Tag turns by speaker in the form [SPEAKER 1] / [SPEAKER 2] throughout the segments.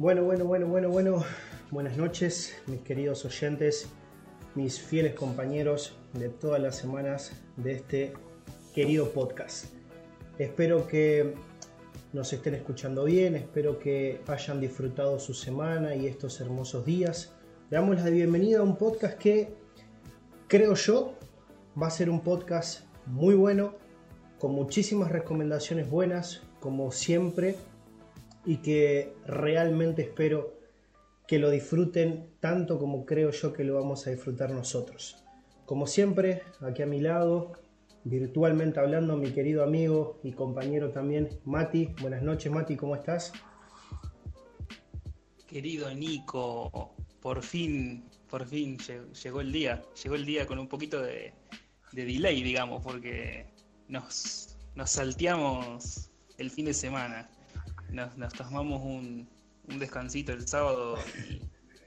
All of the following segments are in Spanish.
[SPEAKER 1] Bueno, bueno, bueno, bueno, bueno. Buenas noches, mis queridos oyentes, mis fieles compañeros de todas las semanas de este querido podcast. Espero que nos estén escuchando bien, espero que hayan disfrutado su semana y estos hermosos días. Le damos la bienvenida a un podcast que creo yo va a ser un podcast muy bueno, con muchísimas recomendaciones buenas, como siempre, y que realmente espero que lo disfruten tanto como creo yo que lo vamos a disfrutar nosotros. Como siempre, aquí a mi lado, virtualmente hablando, mi querido amigo y compañero también, Mati. Buenas noches, Mati, ¿cómo estás?
[SPEAKER 2] Querido Nico, por fin, por fin llegó el día. Llegó el día con un poquito de, delay, digamos, porque nos, nos salteamos el fin de semana. Nos, tomamos un, descansito el sábado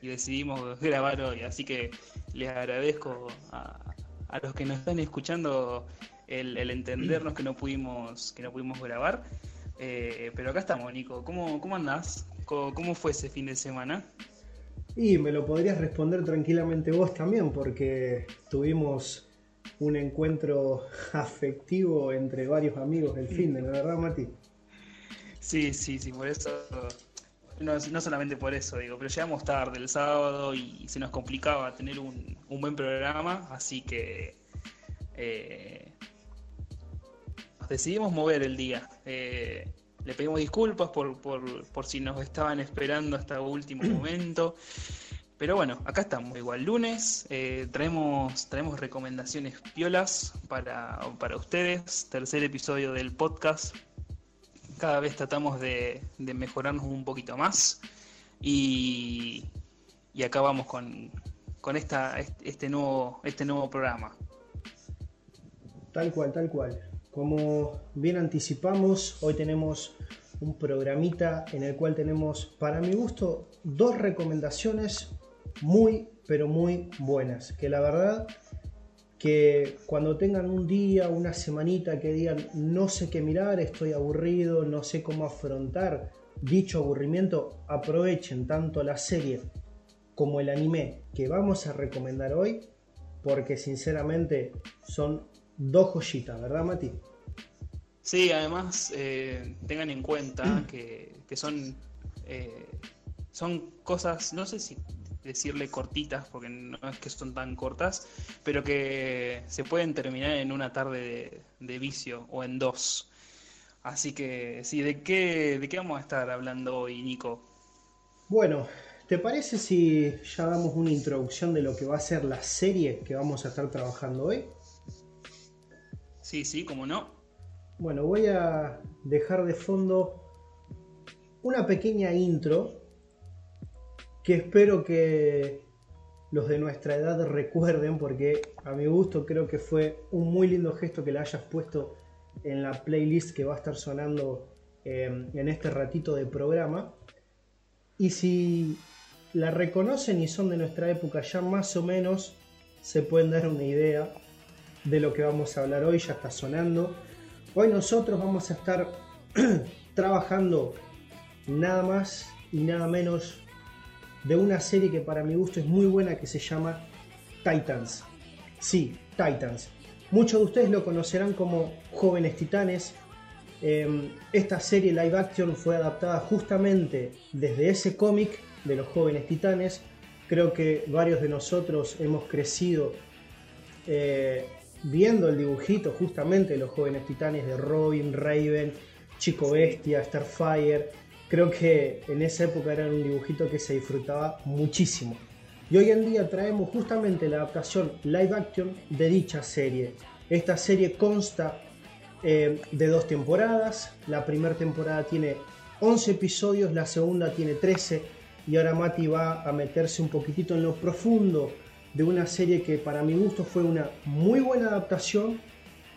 [SPEAKER 2] y, decidimos grabar hoy. Así que les agradezco a, los que nos están escuchando el, entendernos que no pudimos, que no pudimos grabar. Eh, pero acá estamos, Nico. ¿Cómo, cómo andás? ¿Cómo, fue ese fin de semana?
[SPEAKER 1] Y me lo podrías responder tranquilamente vos también, porque tuvimos un encuentro afectivo entre varios amigos el fin de, ¿la verdad, Mati?
[SPEAKER 2] Sí, sí, sí, por eso. No, solamente por eso, digo, pero llegamos tarde el sábado y se nos complicaba tener un, buen programa, así que eh, decidimos mover el día. Eh, le pedimos disculpas por, por, si nos estaban esperando hasta último momento. Pero bueno, acá estamos, igual lunes, eh, traemos, traemos recomendaciones piolas para, para ustedes, tercer episodio del podcast. Cada vez tratamos de, mejorarnos un poquito más y, y acá vamos con, con esta, este, nuevo, este nuevo programa.
[SPEAKER 1] Tal cual, tal cual. Como bien anticipamos, hoy tenemos un programita en el cual tenemos, para mi gusto, dos recomendaciones muy, pero muy buenas. Que la verdad que cuando tengan un día, una semanita que digan no sé qué mirar, estoy aburrido, no sé cómo afrontar dicho aburrimiento, aprovechen tanto la serie como el anime que vamos a recomendar hoy, porque sinceramente son dos joyitas, ¿verdad, Mati?
[SPEAKER 2] Sí, además eh, tengan en cuenta que, son, eh, son cosas, no sé si decirle cortitas, porque no es que son tan cortas, pero que se pueden terminar en una tarde de, vicio o en dos. Así que sí, ¿de qué, ¿de qué vamos a estar hablando hoy, Nico?
[SPEAKER 1] Bueno, ¿te parece si ya damos una introducción de lo que va a ser la serie que vamos a estar trabajando hoy?
[SPEAKER 2] Sí, sí, cómo no.
[SPEAKER 1] Bueno, voy a dejar de fondo una pequeña intro que espero que los de nuestra edad recuerden porque a mi gusto creo que fue un muy lindo gesto que la hayas puesto en la playlist que va a estar sonando em, en este ratito de programa. Y si la reconocen y son de nuestra época ya más o menos se pueden dar una idea de lo que vamos a hablar hoy, ya está sonando. Hoy nosotros vamos a estar trabajando nada más y nada menos de una serie que para mi gusto es muy buena que se llama Titans. Sí, Titans. Muchos de ustedes lo conocerán como Jóvenes Titanes. Em, esta serie live action fue adaptada justamente desde ese cómic de los Jóvenes Titanes. Creo que varios de nosotros hemos crecido eh, viendo el dibujito justamente de los Jóvenes Titanes de Robin, Raven, Chico Bestia, Starfire creo que en esa época era un dibujito que se disfrutaba muchísimo. Y hoy en día traemos justamente la adaptación live action de dicha serie. Esta serie consta eh, de dos temporadas. La primera temporada tiene 11 episodios, la segunda tiene 13 y ahora Mati va a meterse un poquitito en lo profundo de una serie que para mi gusto fue una muy buena adaptación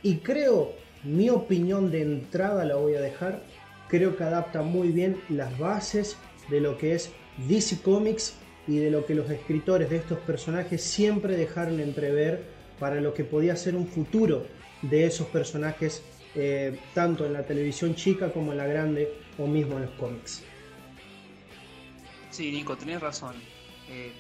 [SPEAKER 1] y creo, mi opinión de entrada la voy a dejar, creo que adapta muy bien las bases de lo que es DC Comics y de lo que los escritores de estos personajes siempre dejaron entrever para lo que podía ser un futuro de esos personajes eh, tanto en la televisión chica como en la grande o mismo en los cómics.
[SPEAKER 2] Sí, Nico, tenés razón. Eh,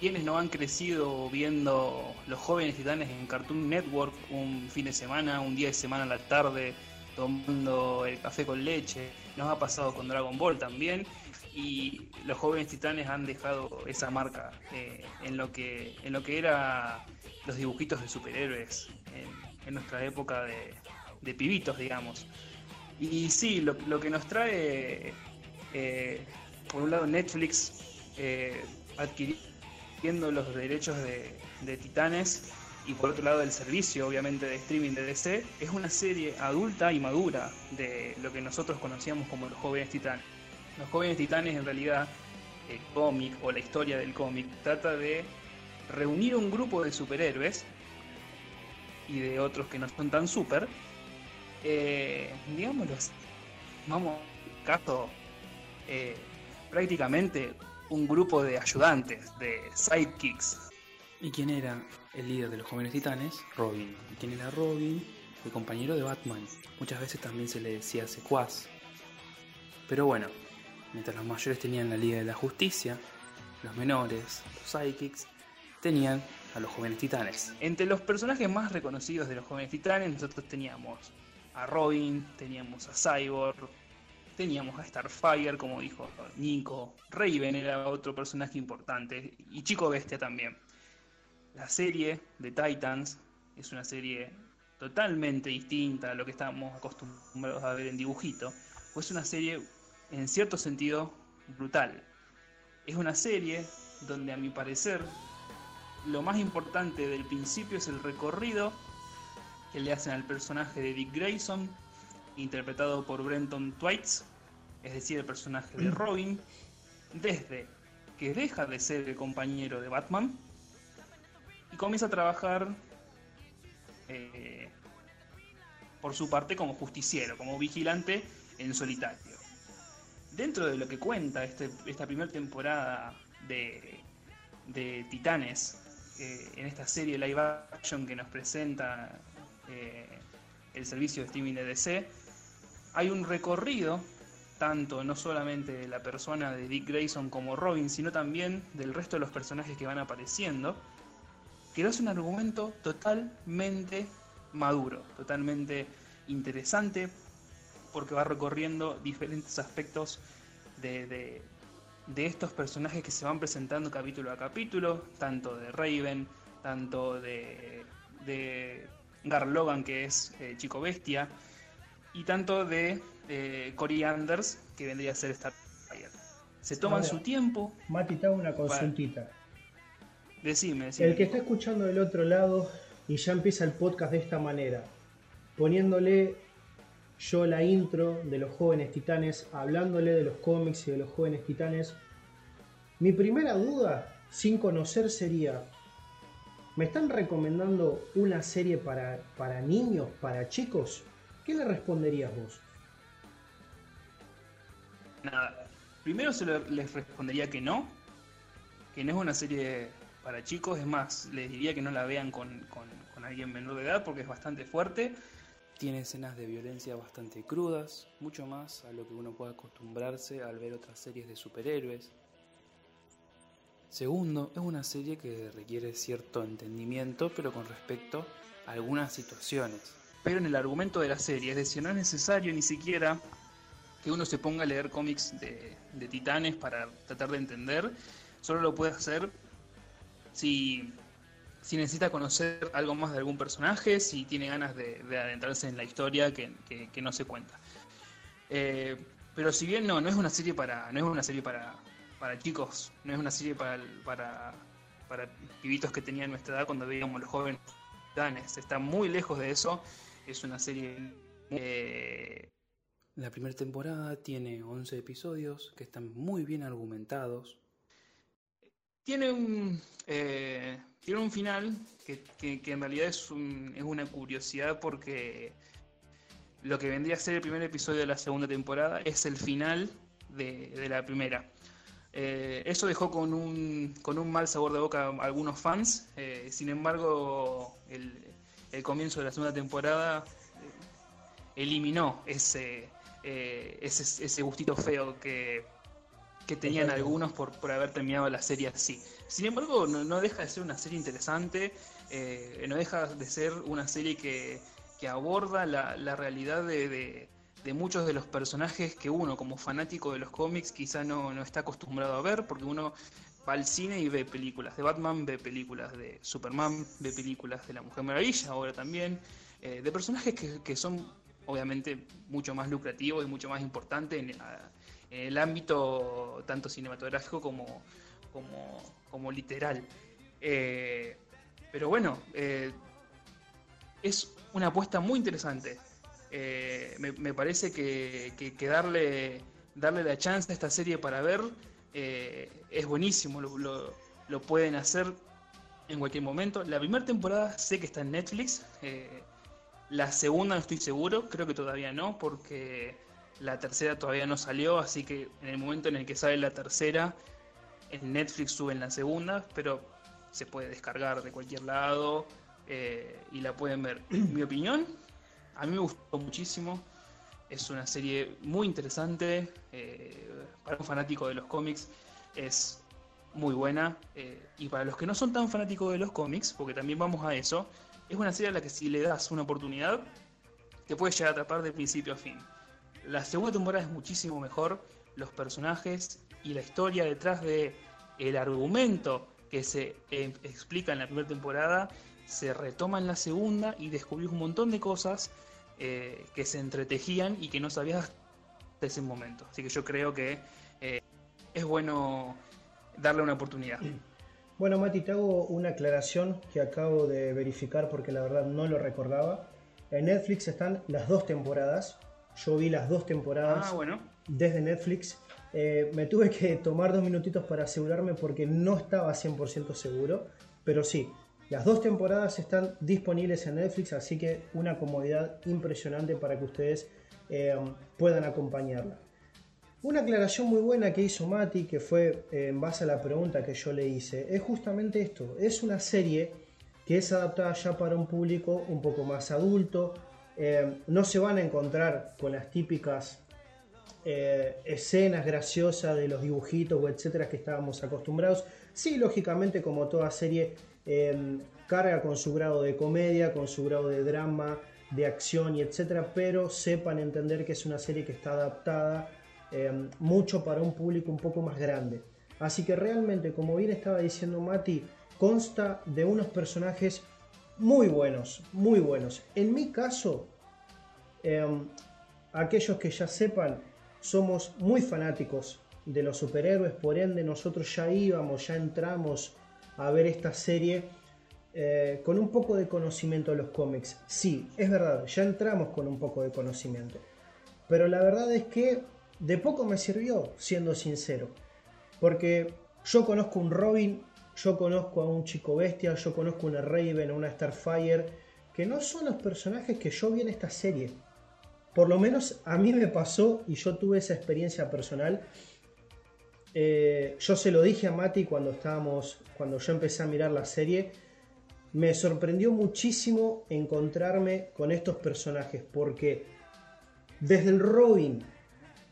[SPEAKER 2] quienes no han crecido viendo los jóvenes titanes en Cartoon Network un fin de semana, un día de semana a la tarde, tomando el café con leche. Nos ha pasado con Dragon Ball también. Y los jóvenes titanes han dejado esa marca eh, en, lo que, en lo que era los dibujitos de superhéroes en, nuestra época de, pibitos, digamos. Y sí, lo, que nos trae, eh, por un lado, Netflix eh, adquiriendo los derechos de, de Titanes y por otro lado el servicio obviamente de streaming de DC, es una serie adulta y madura de lo que nosotros conocíamos como los jóvenes titanes. Los jóvenes titanes en realidad, el cómic o la historia del cómic trata de reunir un grupo de superhéroes y de otros que no son tan super, eh, digámoslo vamos, caso, eh, prácticamente un grupo de ayudantes, de sidekicks,
[SPEAKER 3] ¿Y quién era el líder de los jóvenes titanes? Robin. ¿Y quién era Robin? El compañero de Batman. Muchas veces también se le decía secuaz. Pero bueno, mientras los mayores tenían la Liga de la Justicia, los menores, los Psychics, tenían a los jóvenes titanes.
[SPEAKER 2] Entre los personajes más reconocidos de los jóvenes titanes, nosotros teníamos a Robin, teníamos a Cyborg, teníamos a Starfire, como dijo Nico, Raven era otro personaje importante, y Chico Bestia también. La serie de Titans es una serie totalmente distinta a lo que estamos acostumbrados a ver en dibujito, pues es una serie en cierto sentido brutal. Es una serie donde a mi parecer lo más importante del principio es el recorrido que le hacen al personaje de Dick Grayson, interpretado por Brenton Twites, es decir, el personaje de Robin, desde que deja de ser el compañero de Batman y comienza a trabajar eh, por su parte como justiciero, como vigilante en solitario. Dentro de lo que cuenta este, esta primera temporada de, Titanes, eh, en esta serie live action que nos presenta eh, el servicio de streaming de DC, hay un recorrido tanto no solamente de la persona de Dick Grayson como Robin, sino también del resto de los personajes que van apareciendo, hace un argumento totalmente maduro, totalmente interesante, porque va recorriendo diferentes aspectos de, estos personajes que se van presentando capítulo a capítulo, tanto de Raven, tanto de, de Gar Logan, que es eh, Chico Bestia, y tanto de eh, Cory Anders, que vendría a ser Starfire. Se toman su tiempo.
[SPEAKER 1] Mati, te hago una consultita.
[SPEAKER 2] Decime,
[SPEAKER 1] El que está escuchando del otro lado y ya empieza el podcast de esta manera, poniéndole yo la intro de los jóvenes titanes, hablándole de los cómics y de los jóvenes titanes, mi primera duda, sin conocer, sería, ¿me están recomendando una serie para, para niños, para chicos? ¿Qué le responderías vos?
[SPEAKER 2] Nada. Primero se les respondería que no, que no es una serie para chicos. Es más, les diría que no la vean con, alguien menor de edad porque es bastante fuerte.
[SPEAKER 3] Tiene escenas de violencia bastante crudas, mucho más a lo que uno puede acostumbrarse al ver otras series de superhéroes. Segundo, es una serie que requiere cierto entendimiento, pero con respecto a algunas situaciones.
[SPEAKER 2] Pero en el argumento de la serie, es decir, no es necesario ni siquiera que uno se ponga a leer cómics de, de titanes para tratar de entender, solo lo puede hacer si, necesita conocer algo más de algún personaje, si tiene ganas de, adentrarse en la historia que, no se cuenta. Eh, pero si bien no, no es una serie para, no es una serie para, para chicos, no es una serie para, para, para pibitos que tenían nuestra edad cuando veíamos los jóvenes danes. Está muy lejos de eso. Es una serie. Eh,
[SPEAKER 3] la primera temporada tiene 11 episodios que están muy bien argumentados,
[SPEAKER 2] tiene un, eh, tiene un final que, en realidad es, es, una curiosidad porque lo que vendría a ser el primer episodio de la segunda temporada es el final de, la primera. Eh, eso dejó con un, con un mal sabor de boca a algunos fans, eh, sin embargo el, el, comienzo de la segunda temporada eliminó ese, ese, ese gustito feo que que tenían algunos por, por haber terminado la serie así. Sin embargo, no, deja de ser una serie interesante, eh, no deja de ser una serie que, aborda la, realidad de, muchos de los personajes que uno, como fanático de los cómics, quizá no, no está acostumbrado a ver, porque uno va al cine y ve películas de Batman, ve películas de Superman, ve películas de la Mujer Maravilla, ahora también, eh, de personajes que, son obviamente mucho más lucrativos y mucho más importantes en, el ámbito tanto cinematográfico como, como, literal. Eh, pero bueno, eh, es una apuesta muy interesante. Me, parece que, que, darle, darle la chance a esta serie para ver eh, es buenísimo, lo, pueden hacer en cualquier momento. La primera temporada sé que está en Netflix, eh, la segunda no estoy seguro, creo que todavía no, porque la tercera todavía no salió, así que en el momento en el que sale la tercera, en Netflix suben la segunda, pero se puede descargar de cualquier lado eh, y la pueden ver. Mi opinión, a mí me gustó muchísimo. Es una serie muy interesante. Eh, para un fanático de los cómics es muy buena. Eh, y para los que no son tan fanáticos de los cómics, porque también vamos a eso, es una serie a la que si le das una oportunidad, te puede llegar a atrapar de principio a fin. La segunda temporada es muchísimo mejor. Los personajes y la historia detrás de el argumento que se eh, explica en la primera temporada se retoma en la segunda y descubrís un montón de cosas eh, que se entretejían y que no sabías hasta ese momento. Así que yo creo que eh, es bueno darle una oportunidad.
[SPEAKER 1] Bueno, Mati, te hago una aclaración que acabo de verificar porque la verdad no lo recordaba. En Netflix están las dos temporadas. Yo vi las dos temporadas
[SPEAKER 2] ah,
[SPEAKER 1] desde Netflix. Eh, me tuve que tomar dos minutitos para asegurarme porque no estaba 100% seguro. Pero sí, las dos temporadas están disponibles en Netflix, así que una comodidad impresionante para que ustedes eh, puedan acompañarla. Una aclaración muy buena que hizo Mati, que fue eh, en base a la pregunta que yo le hice, es justamente esto. Es una serie que es adaptada ya para un público un poco más adulto. Eh, no se van a encontrar con las típicas escenas graciosas de los dibujitos o etcétera que estábamos acostumbrados. Sí, lógicamente, como toda serie, Em, carga con su grado de comedia, con su grado de drama, de acción y etcétera, pero sepan entender que es una serie que está adaptada em, mucho para un público un poco más grande. Así que realmente, como bien estaba diciendo Mati, consta de unos personajes muy buenos, muy buenos. En mi caso, em, aquellos que ya sepan, somos muy fanáticos de los superhéroes, por ende nosotros ya íbamos, ya entramos a ver esta serie eh, con un poco de conocimiento de los cómics. Sí, es verdad, ya entramos con un poco de conocimiento. Pero la verdad es que de poco me sirvió, siendo sincero. Porque yo conozco un Robin, yo conozco a un Chico Bestia, yo conozco una Raven, una Starfire, que no son los personajes que yo vi en esta serie. Por lo menos a mí me pasó y yo tuve esa experiencia personal eh, yo se lo dije a Mati cuando estábamos, cuando yo empecé a mirar la serie. Me sorprendió muchísimo encontrarme con estos personajes porque desde el Robin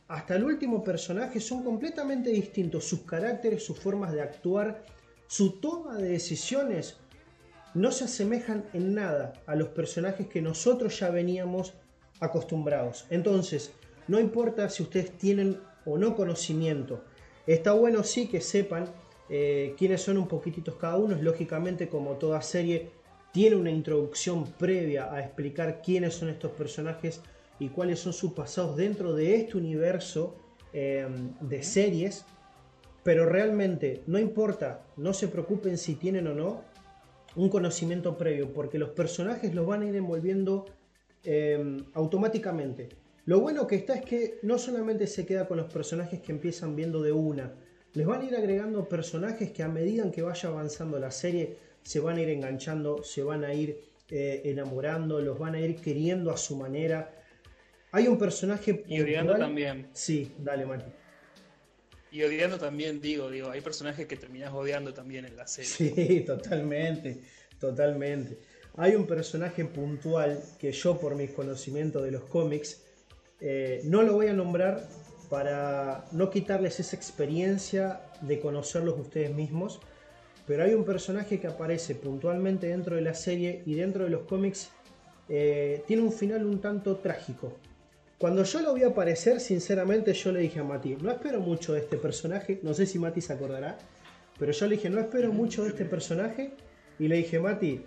[SPEAKER 1] hasta el último personaje son completamente distintos. Sus caracteres, sus formas de actuar, su toma de decisiones no se asemejan en nada a los personajes que nosotros ya veníamos acostumbrados. Entonces, no importa si ustedes tienen o no conocimiento Está bueno sí que sepan eh, quiénes son un poquititos cada uno. Lógicamente, como toda serie, tiene una introducción previa a explicar quiénes son estos personajes y cuáles son sus pasados dentro de este universo em, de series. Pero realmente no importa, no se preocupen si tienen o no un conocimiento previo, porque los personajes los van a ir envolviendo em, automáticamente. Lo bueno que está es que no solamente se queda con los personajes que empiezan viendo de una, les van a ir agregando personajes que a medida que vaya avanzando la serie se van a ir enganchando, se van a ir eh, enamorando, los van a ir queriendo a su manera. Hay un personaje.
[SPEAKER 2] Y odiando también.
[SPEAKER 1] Sí, dale, Mati.
[SPEAKER 2] Y odiando también, digo, digo, hay personajes que terminas odiando también en la serie.
[SPEAKER 1] Sí, totalmente, totalmente. Hay un personaje puntual que yo, por mis conocimientos de los cómics, eh, no lo voy a nombrar para no quitarles esa experiencia de conocerlos ustedes mismos. Pero hay un personaje que aparece puntualmente dentro de la serie y dentro de los cómics eh, tiene un final un tanto trágico. Cuando yo lo vi aparecer, sinceramente yo le dije a Mati, no espero mucho de este personaje, no sé si Mati se acordará, pero yo le dije, no espero mucho de este personaje, y le dije, Mati,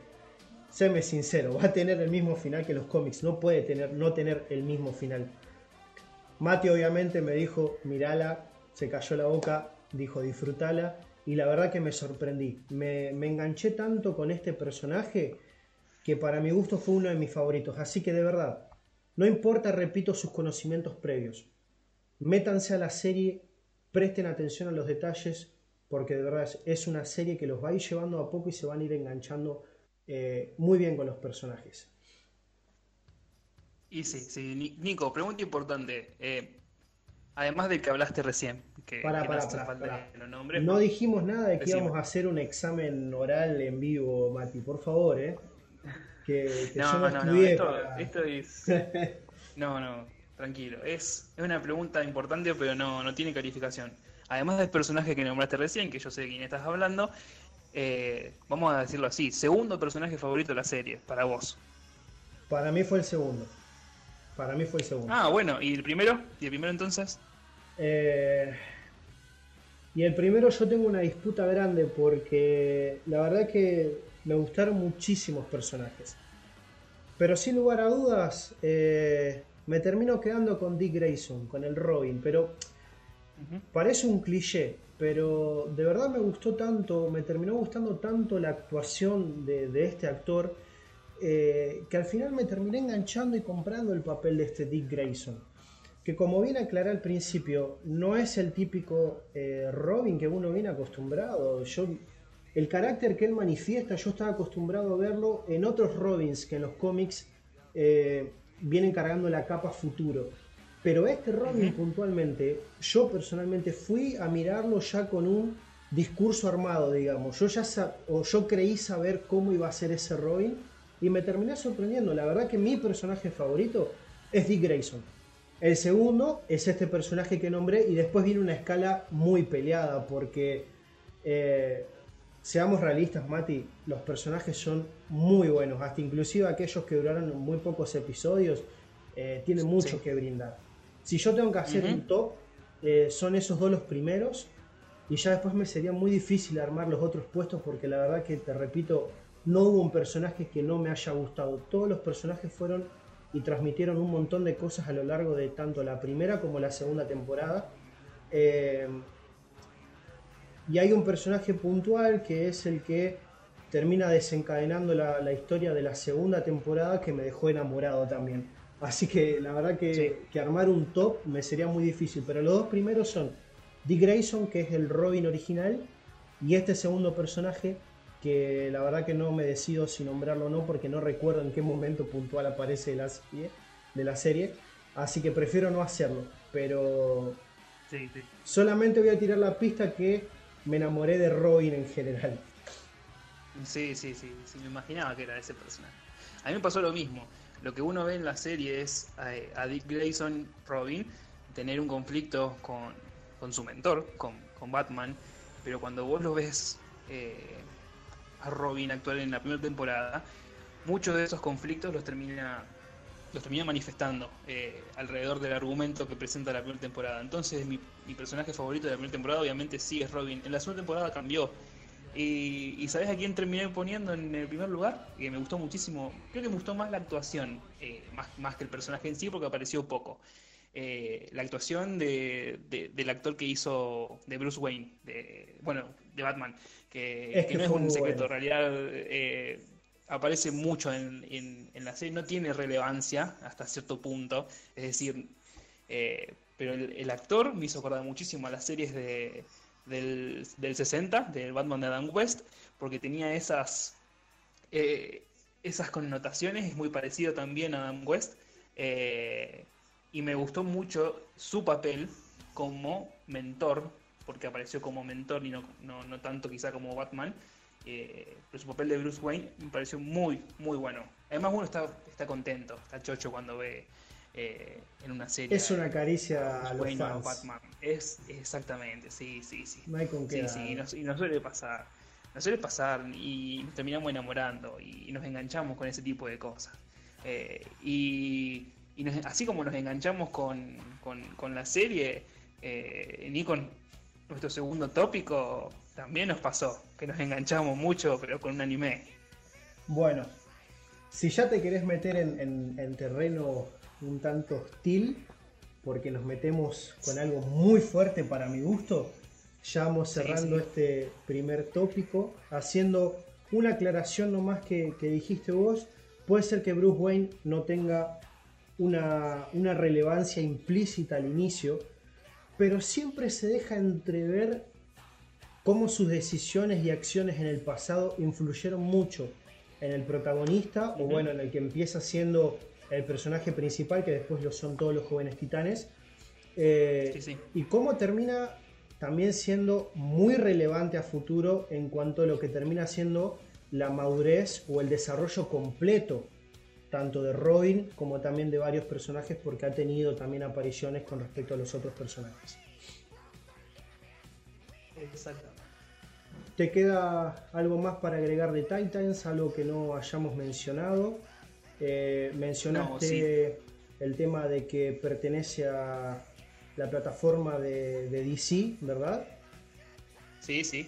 [SPEAKER 1] séme sincero, va a tener el mismo final que los cómics, no puede tener, no tener el mismo final. Mati obviamente me dijo, mirala, se cayó la boca, dijo, disfrutala, y la verdad que me sorprendí, me, me enganché tanto con este personaje que para mi gusto fue uno de mis favoritos, así que de verdad, no importa, repito, sus conocimientos previos. Métanse a la serie, presten atención a los detalles, porque de verdad es una serie que los va a ir llevando a poco y se van a ir enganchando eh, muy bien con los personajes.
[SPEAKER 2] Y sí, sí, Nico, pregunta importante. Eh, además de que hablaste recién, que,
[SPEAKER 1] para, no, no dijimos nada de que íbamos a hacer un examen oral en vivo, Mati, por favor, ¿eh?
[SPEAKER 2] No, no, no, esto, es... no, no, tranquilo. Es, es una pregunta importante, pero no, no tiene calificación. Además del personaje que nombraste recién, que yo sé de quién estás hablando, eh, vamos a decirlo así, segundo personaje favorito de la serie, para vos.
[SPEAKER 1] Para mí fue el segundo. Para mí fue el segundo.
[SPEAKER 2] Ah, bueno, ¿y el primero? ¿Y el primero entonces?
[SPEAKER 1] Eh, y el primero yo tengo una disputa grande porque la verdad que me gustaron muchísimos personajes. Pero sin lugar a dudas, eh, me termino quedando con Dick Grayson, con el Robin. Pero parece un cliché, pero de verdad me gustó tanto, me terminó gustando tanto la actuación de, este actor, eh, que al final me terminé enganchando y comprando el papel de este Dick Grayson. Que como bien aclaré al principio, no es el típico eh, Robin que uno viene acostumbrado. Yo el carácter que él manifiesta, yo estaba acostumbrado a verlo en otros Robins que en los cómics eh, vienen cargando la capa futuro. Pero este Robin puntualmente, yo personalmente fui a mirarlo ya con un discurso armado, digamos. Yo ya o yo creí saber cómo iba a ser ese Robin y me terminé sorprendiendo. La verdad que mi personaje favorito es Dick Grayson. El segundo es este personaje que nombré y después viene una escala muy peleada porque eh, seamos realistas, Mati, los personajes son muy buenos, hasta inclusive aquellos que duraron muy pocos episodios eh, tienen mucho que brindar. Si yo tengo que hacer un top, eh, son esos dos los primeros y ya después me sería muy difícil armar los otros puestos porque la verdad que te repito, no hubo un personaje que no me haya gustado. Todos los personajes fueron y transmitieron un montón de cosas a lo largo de tanto la primera como la segunda temporada. Eh, y hay un personaje puntual que es el que termina desencadenando la, historia de la segunda temporada que me dejó enamorado también. Así que la verdad que, armar un top me sería muy difícil. Pero los dos primeros son Dick Grayson, que es el Robin original, y este segundo personaje que la verdad que no me decido si nombrarlo o no porque no recuerdo en qué momento puntual aparece de la serie. De la serie así que prefiero no hacerlo. Pero solamente voy a tirar la pista que me enamoré de Robin en general.
[SPEAKER 2] Sí, sí, sí, sí, me imaginaba que era ese personaje. A mí me pasó lo mismo. Lo que uno ve en la serie es a, Dick Grayson, Robin, tener un conflicto con, su mentor, con, Batman, pero cuando vos lo ves eh, a Robin actual en la primera temporada, muchos de esos conflictos los termina los termina manifestando eh, alrededor del argumento que presenta la primera temporada. Entonces mi, personaje favorito de la primera temporada obviamente sí es Robin. En la segunda temporada cambió. Y, ¿sabes a quién terminé poniendo en el primer lugar? Que me gustó muchísimo. Creo que me gustó más la actuación, eh, más, más que el personaje en sí, porque apareció poco. Eh, la actuación de, del actor que hizo de Bruce Wayne, de, bueno, de Batman, que, no es un secreto, en realidad aparece mucho en, la serie, no tiene relevancia hasta cierto punto, es decir, eh, pero el, actor me hizo acordar muchísimo a las series de, del, 60, del Batman de Adam West, porque tenía esas, eh, esas connotaciones, es muy parecido también a Adam West, eh, y me gustó mucho su papel como mentor, porque apareció como mentor y no, no, no tanto quizá como Batman, eh, pero su papel de Bruce Wayne me pareció muy, muy bueno. Además uno está, está contento, está chocho cuando ve eh, en una serie.
[SPEAKER 1] Es una caricia a los
[SPEAKER 2] Wayne o
[SPEAKER 1] fans.
[SPEAKER 2] Batman. Es exactamente, sí, sí, sí.
[SPEAKER 1] No hay con qué.
[SPEAKER 2] Sí, sí, y nos, y nos suele pasar. Nos suele pasar y nos terminamos enamorando y nos enganchamos con ese tipo de cosas. Eh, y y nos- así como nos enganchamos con, con- con la serie, eh, ni con nuestro segundo tópico, también nos pasó, que nos enganchamos mucho, pero con un anime.
[SPEAKER 1] Bueno, si ya te querés meter en, en- en terreno un tanto hostil, porque nos metemos con algo muy fuerte para mi gusto, ya vamos
[SPEAKER 2] Sí,
[SPEAKER 1] cerrando
[SPEAKER 2] sí.
[SPEAKER 1] este primer tópico, haciendo una aclaración nomás que, que dijiste vos. Puede ser que Bruce Wayne no tenga una, una relevancia implícita al inicio, pero siempre se deja entrever cómo sus decisiones y acciones en el pasado influyeron mucho en el protagonista, o bueno, en el que empieza siendo el personaje principal, que después lo son todos los jóvenes titanes. Eh,
[SPEAKER 2] Sí, sí.
[SPEAKER 1] Y cómo termina también siendo muy relevante a futuro en cuanto a lo que termina siendo la madurez o el desarrollo completo, tanto de Robin como también de varios personajes, porque ha tenido también apariciones con respecto a los otros personajes.
[SPEAKER 2] Exactamente.
[SPEAKER 1] ¿Te queda algo más para agregar de Titans? Algo que no hayamos mencionado. Eh, mencionaste
[SPEAKER 2] No, sí.
[SPEAKER 1] el tema de que pertenece a la plataforma de, de DC, ¿verdad?
[SPEAKER 2] Sí, sí.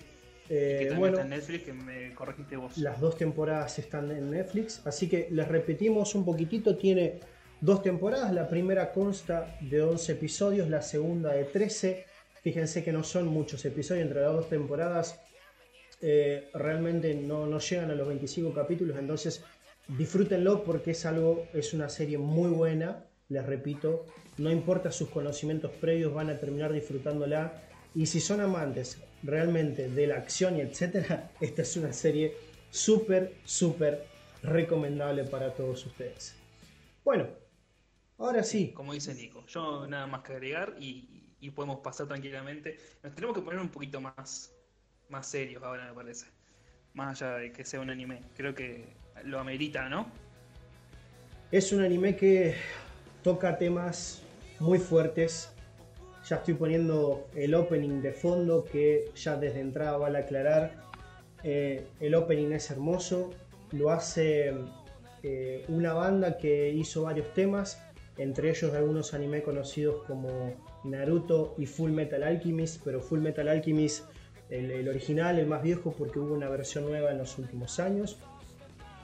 [SPEAKER 1] Eh,
[SPEAKER 2] que también
[SPEAKER 1] bueno,
[SPEAKER 2] está en Netflix, que me corregiste vos.
[SPEAKER 1] las dos temporadas están en Netflix, así que les repetimos un poquitito, tiene dos temporadas, la primera consta de 11 episodios, la segunda de 13, fíjense que no son muchos episodios entre las dos temporadas, eh, realmente no, no llegan a los 25 capítulos, entonces disfrútenlo porque es algo, es una serie muy buena, les repito, no importa sus conocimientos previos, van a terminar disfrutándola. Y si son amantes realmente de la acción y etcétera, esta es una serie súper, súper recomendable para todos ustedes. Bueno, ahora sí,
[SPEAKER 2] Como dice Nico, yo nada más que agregar y, y podemos pasar tranquilamente. Nos tenemos que poner un poquito más, más serios ahora, me parece. Más allá de que sea un anime. Creo que lo amerita, ¿no?
[SPEAKER 1] es un anime que toca temas muy fuertes. Ya estoy poniendo el opening de fondo que ya desde entrada vale aclarar. Eh, el opening es hermoso, lo hace eh, una banda que hizo varios temas, entre ellos algunos anime conocidos como Naruto y Full Metal Alchemist, pero Full Metal Alchemist, el, el original, el más viejo, porque hubo una versión nueva en los últimos años.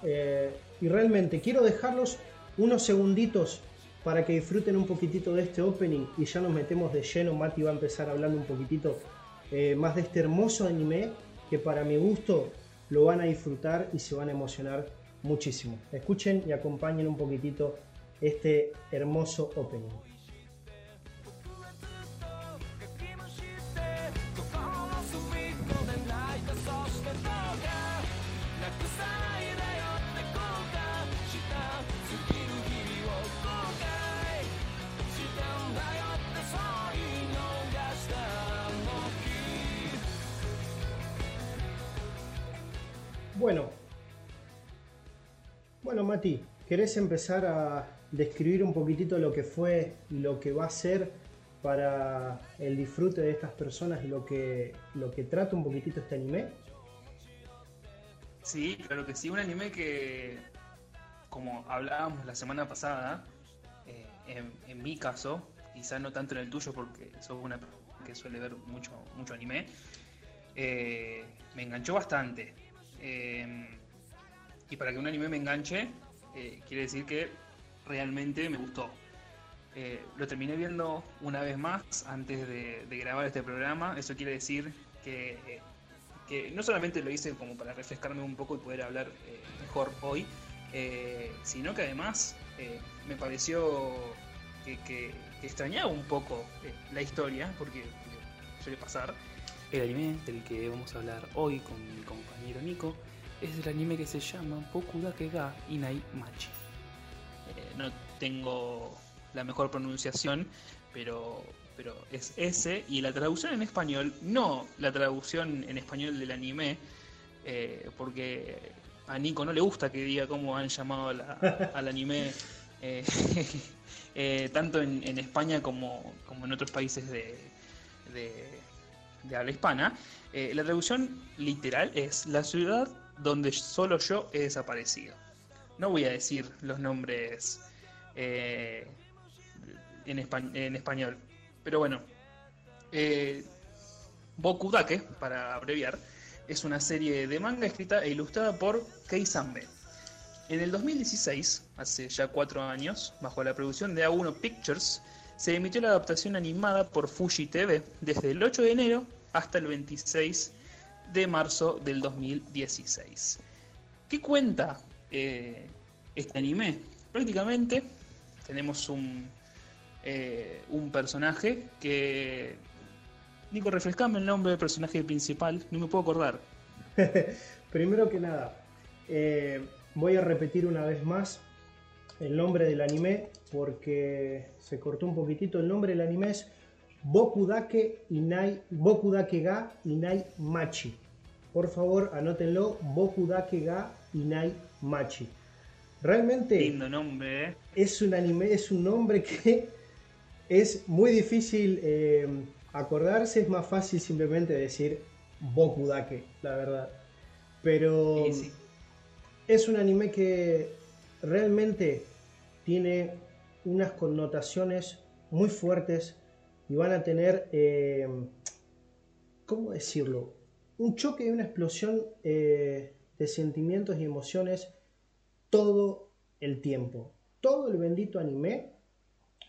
[SPEAKER 1] Eh, y realmente quiero dejarlos unos segunditos para que disfruten un poquitito de este opening y ya nos metemos de lleno. Mati va a empezar hablando un poquitito eh, más de este hermoso anime que para mi gusto lo van a disfrutar y se van a emocionar muchísimo. Escuchen y acompañen un poquitito este hermoso opening. Bueno, bueno Mati, ¿querés empezar a describir un poquitito lo que fue y lo que va a ser para el disfrute de estas personas y lo que, lo que trata un poquitito este anime?
[SPEAKER 2] Sí, claro que sí. Un anime que, como hablábamos la semana pasada, eh, en, mi caso, quizá no tanto en el tuyo porque sos una persona que suele ver mucho, mucho anime, eh, me enganchó bastante. Eh, y para que un anime me enganche, eh, quiere decir que realmente me gustó. Eh, lo terminé viendo una vez más antes de, grabar este programa. Eso quiere decir que, eh, que no solamente lo hice como para refrescarme un poco y poder hablar eh, mejor hoy, sino que además me pareció que, que- que extrañaba un poco la historia, porque suele pasar.
[SPEAKER 3] El anime del que vamos a hablar hoy con mi compañero Nico es el anime que se llama Boku Dake ga Inai Machi.
[SPEAKER 2] Eh, no tengo la mejor pronunciación, pero, pero es ese. Y la traducción en español, no la traducción en español del anime, eh, porque a Nico no le gusta que diga cómo han llamado la- al anime eh, eh, tanto en, en España como, como en otros países de, de- de habla hispana. Eh, la traducción literal es la ciudad donde solo yo he desaparecido. No voy a decir los nombres eh, en, espa- en español, pero bueno. Eh, Boku Dake, para abreviar, es una serie de manga escrita e ilustrada por Kei Sambe. En el 2016, hace ya cuatro años, bajo la producción de A1 Pictures, se emitió la adaptación animada por Fuji TV desde el 8 de enero hasta el 26 de marzo del 2016. ¿Qué cuenta eh, este anime? Prácticamente tenemos un, eh, un personaje que... Nico, refrescame el nombre del personaje principal, no me puedo acordar.
[SPEAKER 1] Primero que nada, eh, voy a repetir una vez más el nombre del anime porque se cortó un poquitito. El nombre del anime es Bokudake Inai, Bokudake ga Inai Machi. Por favor, anótenlo, Bokudake ga Inai Machi. Realmente
[SPEAKER 2] Lindo nombre, ¿eh?
[SPEAKER 1] es un anime, es un nombre que es muy difícil eh, acordarse, es más fácil simplemente decir Bokudake, la verdad. Pero
[SPEAKER 2] Sí, sí.
[SPEAKER 1] es un anime que realmente tiene unas connotaciones muy fuertes y van a tener, eh, ¿cómo decirlo? Un choque y una explosión eh, de sentimientos y emociones todo el tiempo. Todo el bendito anime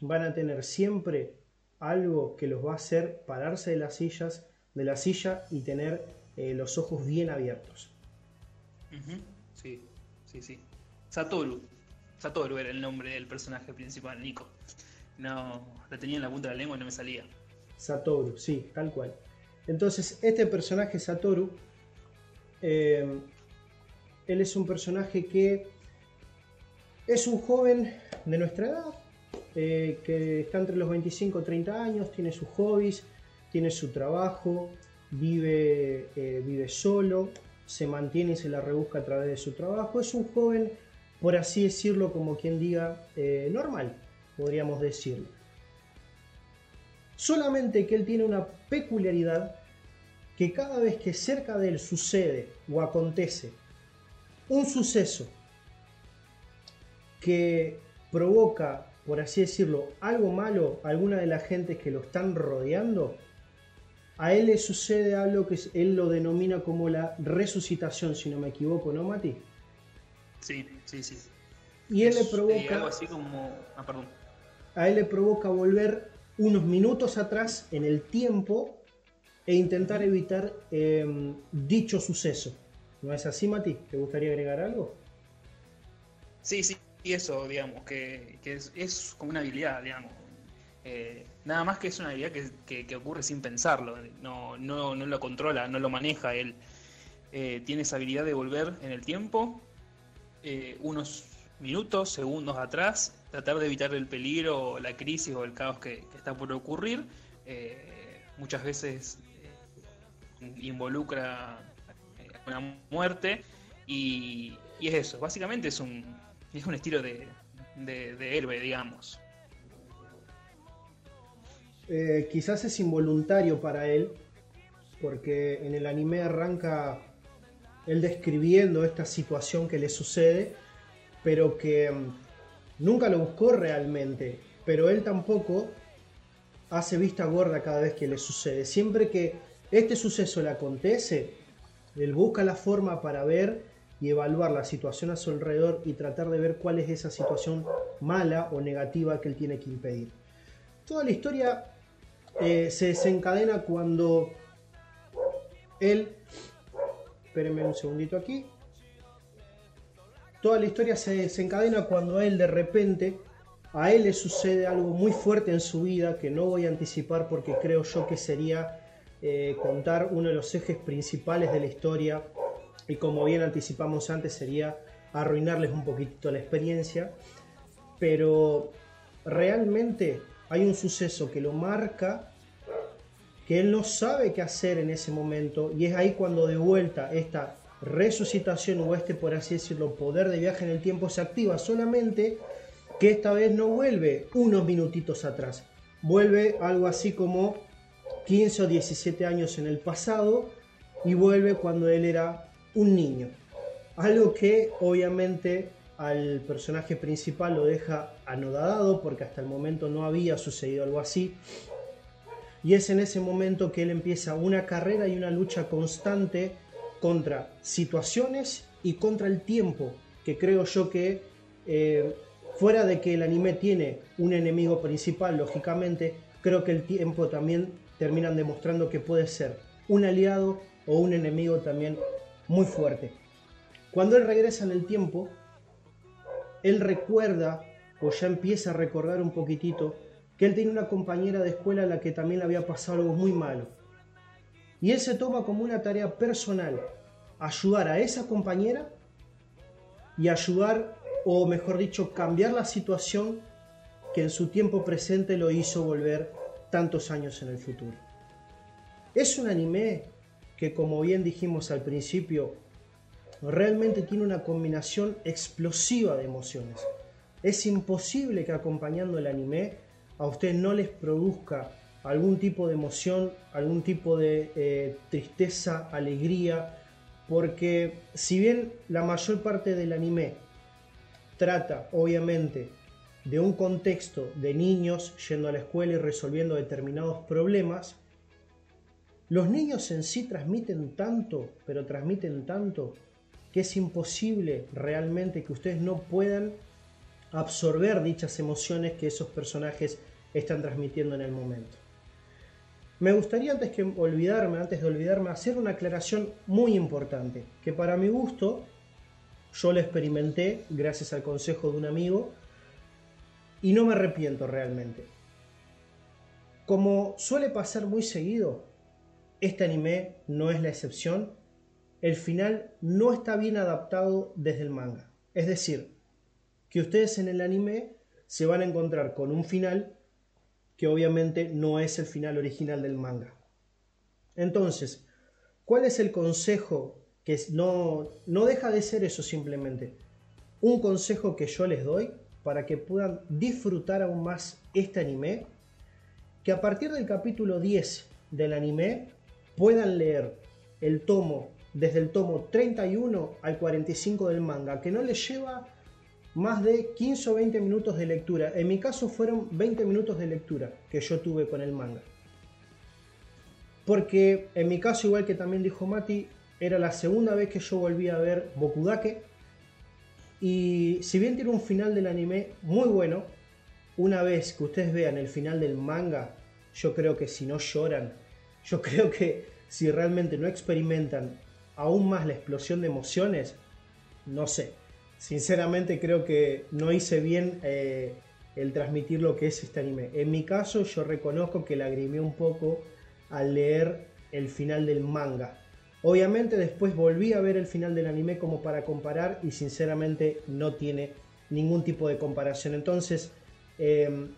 [SPEAKER 1] van a tener siempre algo que los va a hacer pararse de las sillas, de la silla y tener eh, los ojos bien abiertos.
[SPEAKER 2] Sí, sí, sí. Satoru. Satoru era el nombre del personaje principal, Nico. No, la tenía en la punta de la lengua y no me salía.
[SPEAKER 1] Satoru, sí, tal cual. Entonces, este personaje Satoru, eh, él es un personaje que es un joven de nuestra edad, eh, que está entre los 25 y 30 años, tiene sus hobbies, tiene su trabajo, vive, eh, vive solo, se mantiene y se la rebusca a través de su trabajo. Es un joven, por así decirlo, como quien diga, eh, normal, podríamos decirlo. Solamente que él tiene una peculiaridad que cada vez que cerca de él sucede o acontece un suceso que provoca, por así decirlo, algo malo a alguna de las gentes que lo están rodeando, a él le sucede algo que él lo denomina como la resucitación, si no me equivoco, ¿no, Mati?
[SPEAKER 2] Sí, sí, sí.
[SPEAKER 1] Y él le
[SPEAKER 2] Es, eh,
[SPEAKER 1] provoca...
[SPEAKER 2] algo así como. Ah, perdón.
[SPEAKER 1] a él le provoca volver unos minutos atrás en el tiempo e intentar evitar eh, dicho suceso. ¿No es así, Mati? ¿Te gustaría agregar algo?
[SPEAKER 2] Sí, sí, y eso, digamos, que, que es, es como una habilidad, digamos. Eh, nada más que es una habilidad que, que- que ocurre sin pensarlo. No, no, no lo controla, no lo maneja él. Eh, tiene esa habilidad de volver en el tiempo eh, unos minutos, segundos atrás, tratar de evitar el peligro, la crisis o el caos que, está por ocurrir. Eh, muchas veces eh, involucra una muerte y, es eso. Básicamente es un, es un estilo de, de, héroe, digamos.
[SPEAKER 1] Quizás es involuntario para él, porque en el anime arranca él describiendo esta situación que le sucede, pero que mm, nunca lo buscó realmente, pero él tampoco hace vista gorda cada vez que le sucede. Siempre que este suceso le acontece, él busca la forma para ver y evaluar la situación a su alrededor y tratar de ver cuál es esa situación mala o negativa que él tiene que impedir. Toda la historia eh, se desencadena cuando él, espérenme un segundito aquí, toda la historia se desencadena cuando él de repente a él le sucede algo muy fuerte en su vida que no voy a anticipar porque creo yo que sería eh, contar uno de los ejes principales de la historia. Y como bien anticipamos antes sería arruinarles un poquitito la experiencia. Pero realmente hay un suceso que lo marca que él no sabe qué hacer en ese momento y es ahí cuando de vuelta esta resucitación o este por así decirlo poder de viaje en el tiempo se activa solamente que esta vez no vuelve unos minutitos atrás, vuelve algo así como 15 o 17 años en el pasado y vuelve cuando él era un niño. Algo que obviamente al personaje principal lo deja anodadado porque hasta el momento no había sucedido algo así. Y es en ese momento que él empieza una carrera y una lucha constante contra situaciones y contra el tiempo, que creo yo que eh, fuera de que el anime tiene un enemigo principal, lógicamente, creo que el tiempo también terminan demostrando que puede ser un aliado o un enemigo también muy fuerte. Cuando él regresa en el tiempo, él recuerda, o ya empieza a recordar un poquitito, que él tiene una compañera de escuela a la que también le había pasado algo muy malo. Y él se toma como una tarea personal ayudar a esa compañera y ayudar, o mejor dicho, cambiar la situación que en su tiempo presente lo hizo volver tantos años en el futuro. Es un anime que, como bien dijimos al principio, realmente tiene una combinación explosiva de emociones. Es imposible que acompañando el anime a usted no les produzca algún tipo de emoción, algún tipo de eh, tristeza, alegría, porque si bien la mayor parte del anime trata, obviamente, de un contexto de niños yendo a la escuela y resolviendo determinados problemas, los niños en sí transmiten tanto, pero transmiten tanto, que es imposible realmente que ustedes no puedan absorber dichas emociones que esos personajes están transmitiendo en el momento. Me gustaría antes que olvidarme, antes de olvidarme, hacer una aclaración muy importante, que para mi gusto yo la experimenté gracias al consejo de un amigo y no me arrepiento realmente. Como suele pasar muy seguido, este anime no es la excepción, el final no está bien adaptado desde el manga. Es decir, que ustedes en el anime se van a encontrar con un final que obviamente no es el final original del manga. Entonces, ¿cuál es el consejo que no, no deja de ser eso simplemente? Un consejo que yo les doy para que puedan disfrutar aún más este anime, que a partir del capítulo 10 del anime puedan leer el tomo desde el tomo 31 al 45 del manga, que no les lleva más de 15 o 20 minutos de lectura. En mi caso fueron 20 minutos de lectura que yo tuve con el manga. Porque en mi caso, igual que también dijo Mati, era la segunda vez que yo volví a ver Bokudake. Y si bien tiene un final del anime muy bueno, una vez que ustedes vean el final del manga, yo creo que si no lloran, yo creo que si realmente no experimentan aún más la explosión de emociones, no sé. Sinceramente creo que no hice bien eh, el transmitir lo que es este anime. En mi caso yo reconozco que lagrimé un poco al leer el final del manga. Obviamente después volví a ver el final del anime como para comparar y sinceramente no tiene ningún tipo de comparación. Entonces, em,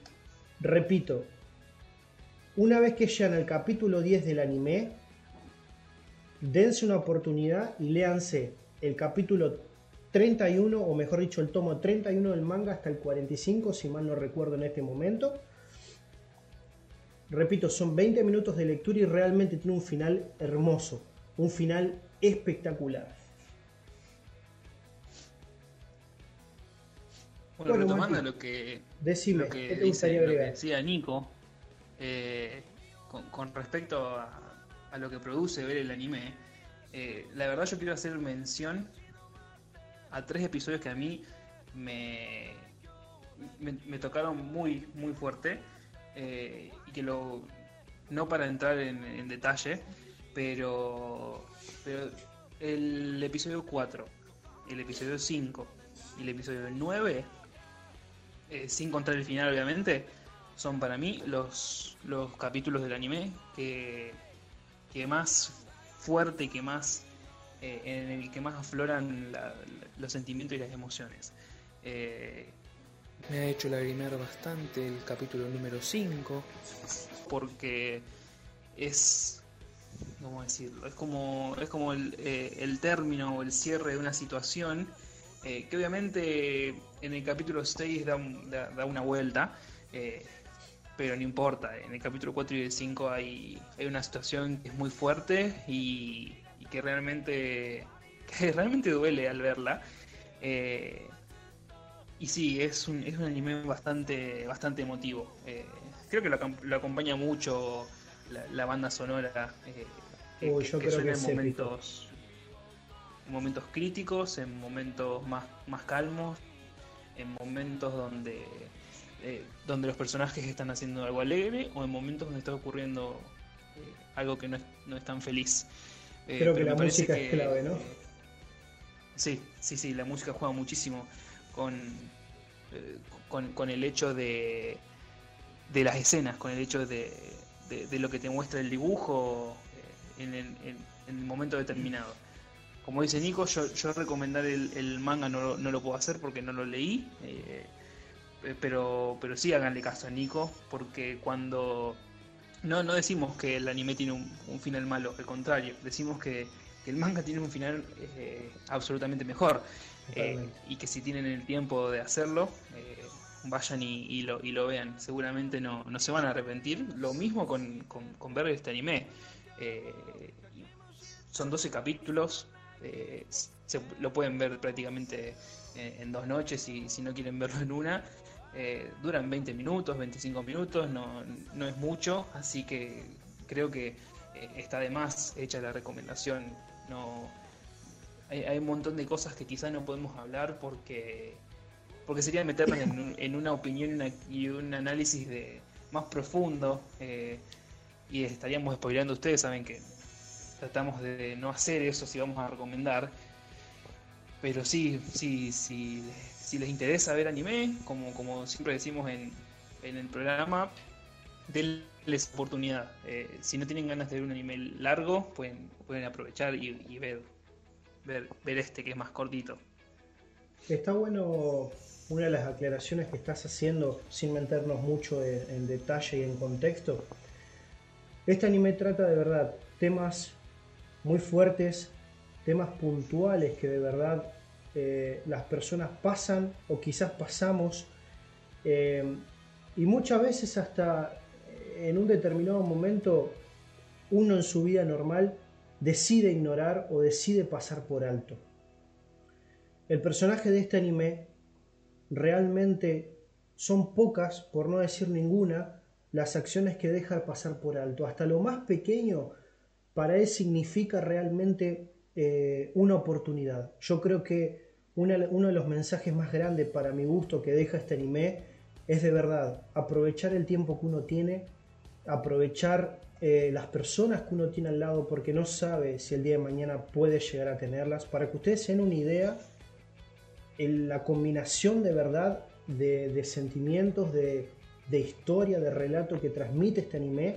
[SPEAKER 1] repito, una vez que llegan al capítulo 10 del anime, dense una oportunidad y léanse el capítulo 31, o mejor dicho, el tomo 31 del manga hasta el 45, si mal no recuerdo en este momento. Repito, son 20 minutos de lectura y realmente tiene un final hermoso, un final espectacular.
[SPEAKER 2] Bueno,
[SPEAKER 1] Bueno,
[SPEAKER 2] retomando
[SPEAKER 1] Mati,
[SPEAKER 2] lo que,
[SPEAKER 1] Decime,
[SPEAKER 2] lo que
[SPEAKER 1] ¿qué te
[SPEAKER 2] dice-
[SPEAKER 1] gustaría
[SPEAKER 2] lo que
[SPEAKER 1] agregar?
[SPEAKER 2] decía Nico, eh, con, con respecto a, a lo que produce ver el anime, eh, la verdad yo quiero hacer mención a tres episodios que a mí me, me, tocaron muy, muy fuerte eh, y que lo, no para entrar en, en detalle, pero, pero el episodio 4, el episodio 5 y el episodio 9 eh, sin contar el final obviamente, son para mí los, los capítulos del anime que, que más fuerte y que más eh, en el que más afloran la- la- los sentimientos y las emociones. Eh,
[SPEAKER 3] Me ha hecho lagrimear bastante el capítulo número 5.
[SPEAKER 2] porque es cómo decirlo es como es como el, eh, el término o el cierre de una situación eh, que obviamente en el capítulo 6 da, un- da- da una vuelta, eh, pero no importa, en el capítulo 4 y el 5 hay, hay una situación que es muy fuerte y, y que realmente que realmente duele al verla. Eh, y sí, es un, es un anime bastante, bastante emotivo. Eh, creo que lo, acom- lo acompaña mucho la, la banda sonora. eh, que,
[SPEAKER 1] Uy,
[SPEAKER 2] que-
[SPEAKER 1] yo
[SPEAKER 2] que
[SPEAKER 1] creo
[SPEAKER 2] suena en
[SPEAKER 1] épico.
[SPEAKER 2] momentos, en momentos críticos, en momentos más, más calmos, en momentos donde, eh, donde los personajes están haciendo algo alegre o en momentos donde está ocurriendo eh, algo que no es, no es tan feliz. Eh,
[SPEAKER 1] Creo que la música es clave, ¿no?
[SPEAKER 2] eh, sí, sí, sí, la música juega muchísimo con, eh, con, con el hecho de, de las escenas, con el hecho de, de- de lo que te muestra el dibujo en, el, en- en el momento determinado. Como dice Nico, yo, yo recomendar el, el manga no, lo- no lo puedo hacer porque no lo leí, pero, pero sí háganle caso a Nico, porque cuando... No, no decimos que el anime tiene un, un final malo, al contrario, decimos que, que el manga tiene un final eh, absolutamente mejor. Eh, y que si tienen el tiempo de hacerlo, eh, vayan y, y lo, y lo vean. Seguramente no, no se van a arrepentir. Lo mismo con, con- con ver este anime. Son 12 capítulos. se, lo pueden ver prácticamente en, en dos noches y si no quieren verlo en una. Eh, duran 20 minutos, 25 minutos, no, no es mucho, así que creo que eh, está de más hecha la recomendación. No, hay, hay un montón de cosas que quizás no podemos hablar porque porque sería meternos en, un- en una opinión y una- y un análisis de más profundo eh, y estaríamos spoileando ustedes saben que tratamos de no hacer eso si vamos a recomendar pero sí sí sí si les interesa ver anime como siempre decimos en, el programa denles oportunidad Eh, si no tienen ganas de ver un anime largo pueden aprovechar y, ver este que es más cortito.
[SPEAKER 1] Está bueno una de las aclaraciones que estás haciendo sin meternos mucho en detalle y en contexto. Este anime trata de verdad temas muy fuertes, temas puntuales que de verdad eh, las personas pasan o quizás pasamos eh, y muchas veces hasta en un determinado momento uno en su vida normal decide ignorar o decide pasar por alto. El personaje de este anime realmente son pocas, por no decir ninguna, las acciones que deja pasar por alto. Hasta lo más pequeño para él significa realmente eh, una oportunidad. Yo creo que uno de los mensajes más grandes para mi gusto que deja este anime es de verdad aprovechar el tiempo que uno tiene, aprovechar eh, las personas que uno tiene al lado porque no sabe si el día de mañana puede llegar a tenerlas. Para que ustedes se den una idea, el- la combinación de verdad de, de sentimientos, de, de historia, de relato que transmite este anime,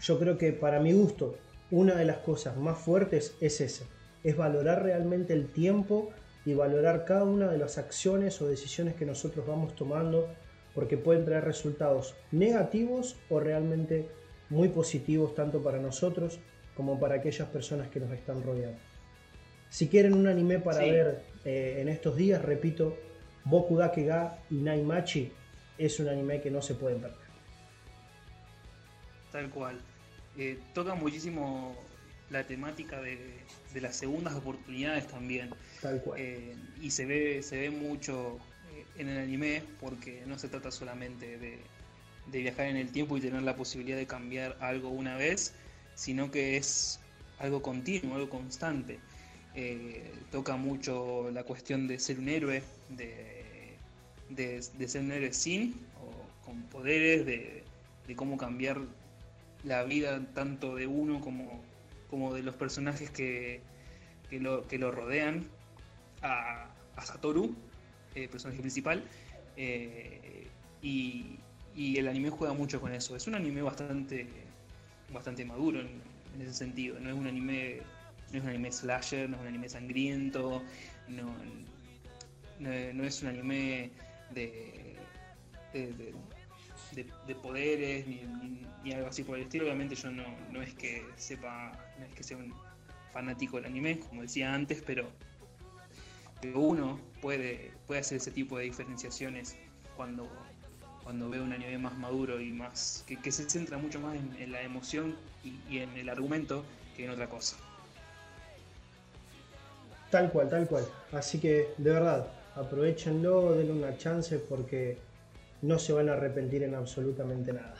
[SPEAKER 1] yo creo que para mi gusto, una de las cosas más fuertes es esa, es valorar realmente el tiempo y valorar cada una de las acciones o decisiones que nosotros vamos tomando, porque pueden traer resultados negativos o realmente muy positivos tanto para nosotros como para aquellas personas que nos están rodeando. Si quieren un anime para
[SPEAKER 2] Sí.
[SPEAKER 1] ver eh, en estos días, repito, Boku Dake Ga y Naimachi es un anime que no se pueden perder.
[SPEAKER 2] Tal cual. Eh, toca muchísimo la temática de, de las segundas oportunidades también.
[SPEAKER 1] Tal cual.
[SPEAKER 2] Eh, y se ve, se ve mucho eh, en el anime porque no se trata solamente de, de viajar en el tiempo y tener la posibilidad de cambiar algo una vez, sino que es algo continuo, algo constante. Eh, toca mucho la cuestión de ser un héroe, de, de- de ser un héroe sin o con poderes, de, de cómo cambiar la vida tanto de uno como, como de los personajes que, que, lo, que lo rodean a, a Satoru, el personaje principal, eh, y, y el anime juega mucho con eso. Es un anime bastante, bastante maduro en, ese sentido. No es un anime, no es un anime slasher, no es un anime sangriento, no, no, es un anime de- de- de poderes ni, ni- ni algo así por el estilo. Obviamente yo no, no es que sepa, no es que sea un fanático del anime, como decía antes, pero uno puede, puede hacer ese tipo de diferenciaciones cuando, cuando ve un anime más maduro y más que, se centra mucho más en, en la emoción y, y en el argumento que en otra cosa.
[SPEAKER 1] Tal cual, tal cual. Así que, de verdad, aprovechenlo, denle una chance porque no se van a arrepentir en absolutamente nada.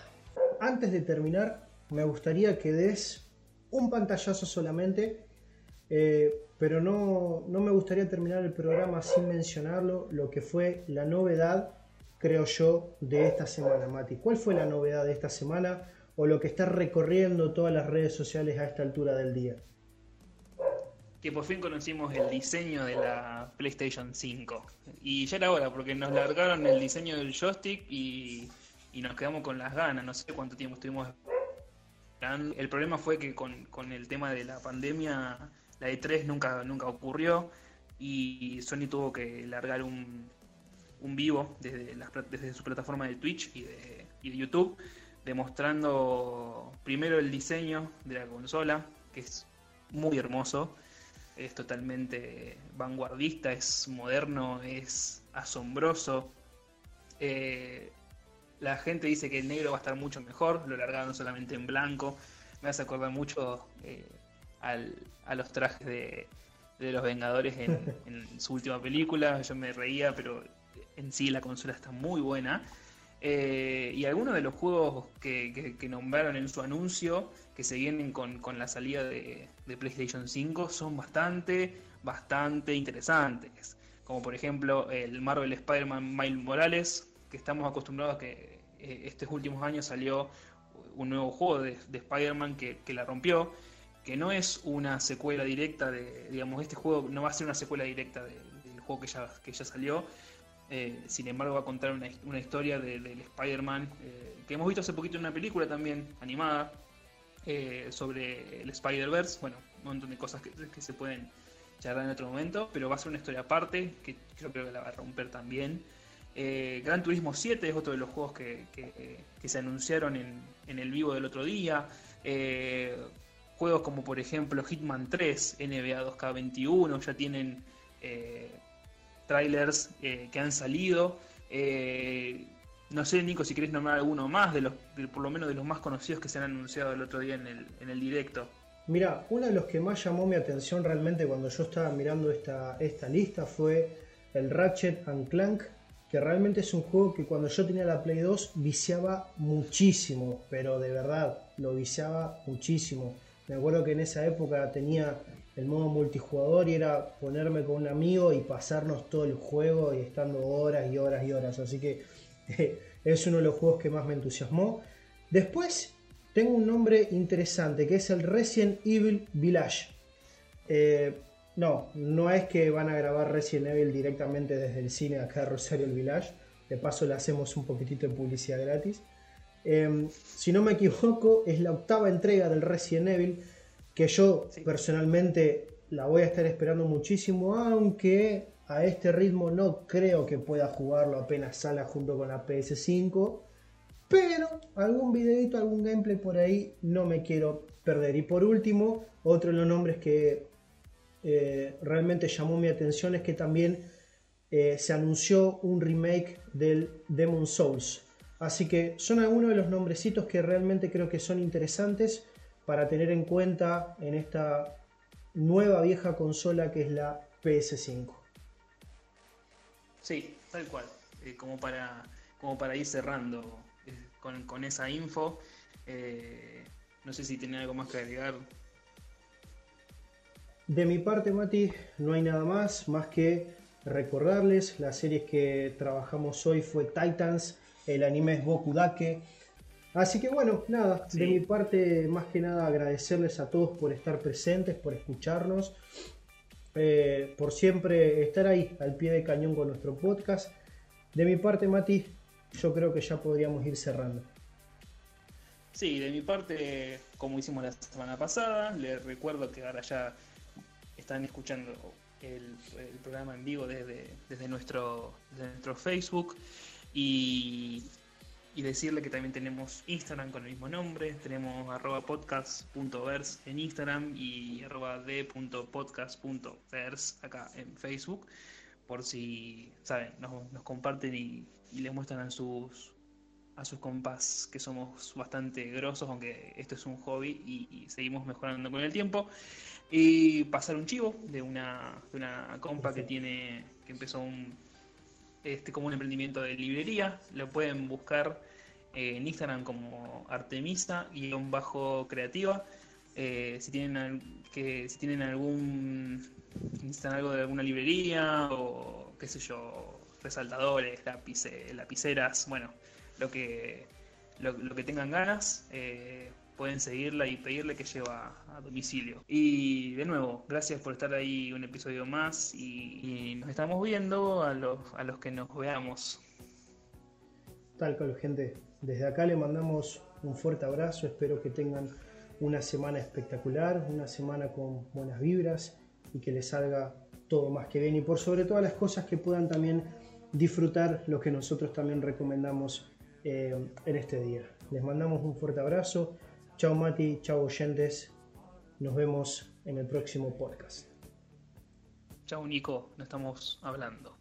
[SPEAKER 1] Antes de terminar, me gustaría que des un pantallazo solamente, eh, pero no, no me gustaría terminar el programa sin mencionarlo, lo que fue la novedad, creo yo, de esta semana, Mati. ¿Cuál fue la novedad de esta semana o lo que está recorriendo todas las redes sociales a esta altura del día?
[SPEAKER 2] Que por fin conocimos el diseño de la PlayStation 5. Y ya era hora, porque nos largaron el diseño del joystick y, y nos quedamos con las ganas. No sé cuánto tiempo estuvimos esperando. El problema fue que con, con el tema de la pandemia, la E3 nunca, nunca ocurrió y Sony tuvo que largar un, un vivo desde, desde su plataforma de Twitch y de, y de YouTube, demostrando primero el diseño de la consola, que es muy hermoso es totalmente vanguardista, es moderno, es asombroso. Eh, la gente dice que el negro va a estar mucho mejor, lo largaron solamente en blanco. Me hace acordar mucho eh, al- a los trajes de, de los Vengadores en, en su última película. Yo me reía, pero en sí la consola está muy buena. Eh, y algunos de los juegos que, nombraron en su anuncio, que se vienen con, con la salida de, PlayStation 5, son bastante, bastante interesantes. Como por ejemplo el Marvel Spider-Man Miles Morales, que estamos acostumbrados a que eh, estos últimos años salió un nuevo juego de, de Spider-Man que, la rompió, que no es una secuela directa de, digamos, este juego no va a ser una secuela directa de- del juego que ya, que ya salió, eh, sin embargo, va a contar una, historia de- del Spider-Man eh, que hemos visto hace poquito en una película también animada eh, sobre el Spider-Verse. Bueno, un montón de cosas que, se pueden charlar en otro momento, pero va a ser una historia aparte que creo que la va a romper también. Gran Turismo 7 es otro de los juegos que, que- se anunciaron en, en el vivo del otro día. Juegos como por ejemplo Hitman 3, NBA 2K21 ya tienen trailers eh, que han salido. Eh, no sé, Nico, si querés nombrar alguno más, de los, por lo menos de los más conocidos que se han anunciado el otro día en el, en el directo.
[SPEAKER 1] Mira, uno de los que más llamó mi atención realmente cuando yo estaba mirando esta, esta lista fue el Ratchet and Clank, que realmente es un juego que cuando yo tenía la Play 2 viciaba muchísimo, pero de verdad, lo viciaba muchísimo. Me acuerdo que en esa época tenía el modo multijugador y era ponerme con un amigo y pasarnos todo el juego y estando horas y horas y horas. Así que es uno de los juegos que más me entusiasmó. Después tengo un nombre interesante que es el Resident Evil Village. Eh, no, no es que van a grabar Resident Evil directamente desde el cine acá de Rosario el Village. De paso le hacemos un poquitito de publicidad gratis. Eh, si no me equivoco, es la octava entrega del Resident Evil que yo
[SPEAKER 2] Sí.
[SPEAKER 1] personalmente la voy a estar esperando muchísimo, aunque a este ritmo no creo que pueda jugarlo apenas salga junto con la PS5. Pero algún videito, algún gameplay por ahí no me quiero perder. Y por último, otro de los nombres que eh, realmente llamó mi atención es que también eh, se anunció un remake del Demon Souls. Así que son algunos de los nombrecitos que realmente creo que son interesantes para tener en cuenta en esta nueva vieja consola que es la PS5.
[SPEAKER 2] Sí, tal cual. Eh, como, para, como para ir cerrando eh, con, con esa info. Eh, no sé si tiene algo más que agregar.
[SPEAKER 1] De mi parte, Mati, no hay nada más, más que recordarles, las series que trabajamos hoy fue Titans, el anime es Boku Dake. Así que bueno, nada,
[SPEAKER 2] Sí.
[SPEAKER 1] de mi parte, más que nada agradecerles a todos por estar presentes, por escucharnos, eh, por siempre estar ahí al pie de cañón con nuestro podcast. De mi parte, Mati, yo creo que ya podríamos ir cerrando.
[SPEAKER 2] Sí, de mi parte, como hicimos la semana pasada, les recuerdo que ahora ya están escuchando el, el programa en vivo desde, desde, nuestro, desde nuestro Facebook y, y decirle que también tenemos Instagram con el mismo nombre, tenemos arroba podcast.verse en Instagram y arroba d.podcast.verse acá en Facebook, por si, saben, nos, nos comparten y, y les muestran a sus a sus compás que somos bastante grosos, aunque esto es un hobby y, y seguimos mejorando con el tiempo. Y pasar un chivo de una, de una compa que tiene, que empezó un, este, como un emprendimiento de librería. Lo pueden buscar en Instagram como Artemisa-creativa. Eh, si tienen que si tienen algún necesitan algo de alguna librería o qué sé yo, resaltadores, lápices, lapiceras, bueno, lo que lo, lo que tengan ganas, eh, pueden seguirla y pedirle que lleva a domicilio. Y de nuevo, gracias por estar ahí un episodio más y, y nos estamos viendo a los, a los que nos veamos.
[SPEAKER 1] Tal cual, gente. Desde acá le mandamos un fuerte abrazo, espero que tengan una semana espectacular, una semana con buenas vibras y que les salga todo más que bien y por sobre todas las cosas que puedan también disfrutar lo que nosotros también recomendamos eh, en este día. Les mandamos un fuerte abrazo, chao Mati, chao oyentes, nos vemos en el próximo podcast.
[SPEAKER 2] Chao Nico, nos estamos hablando.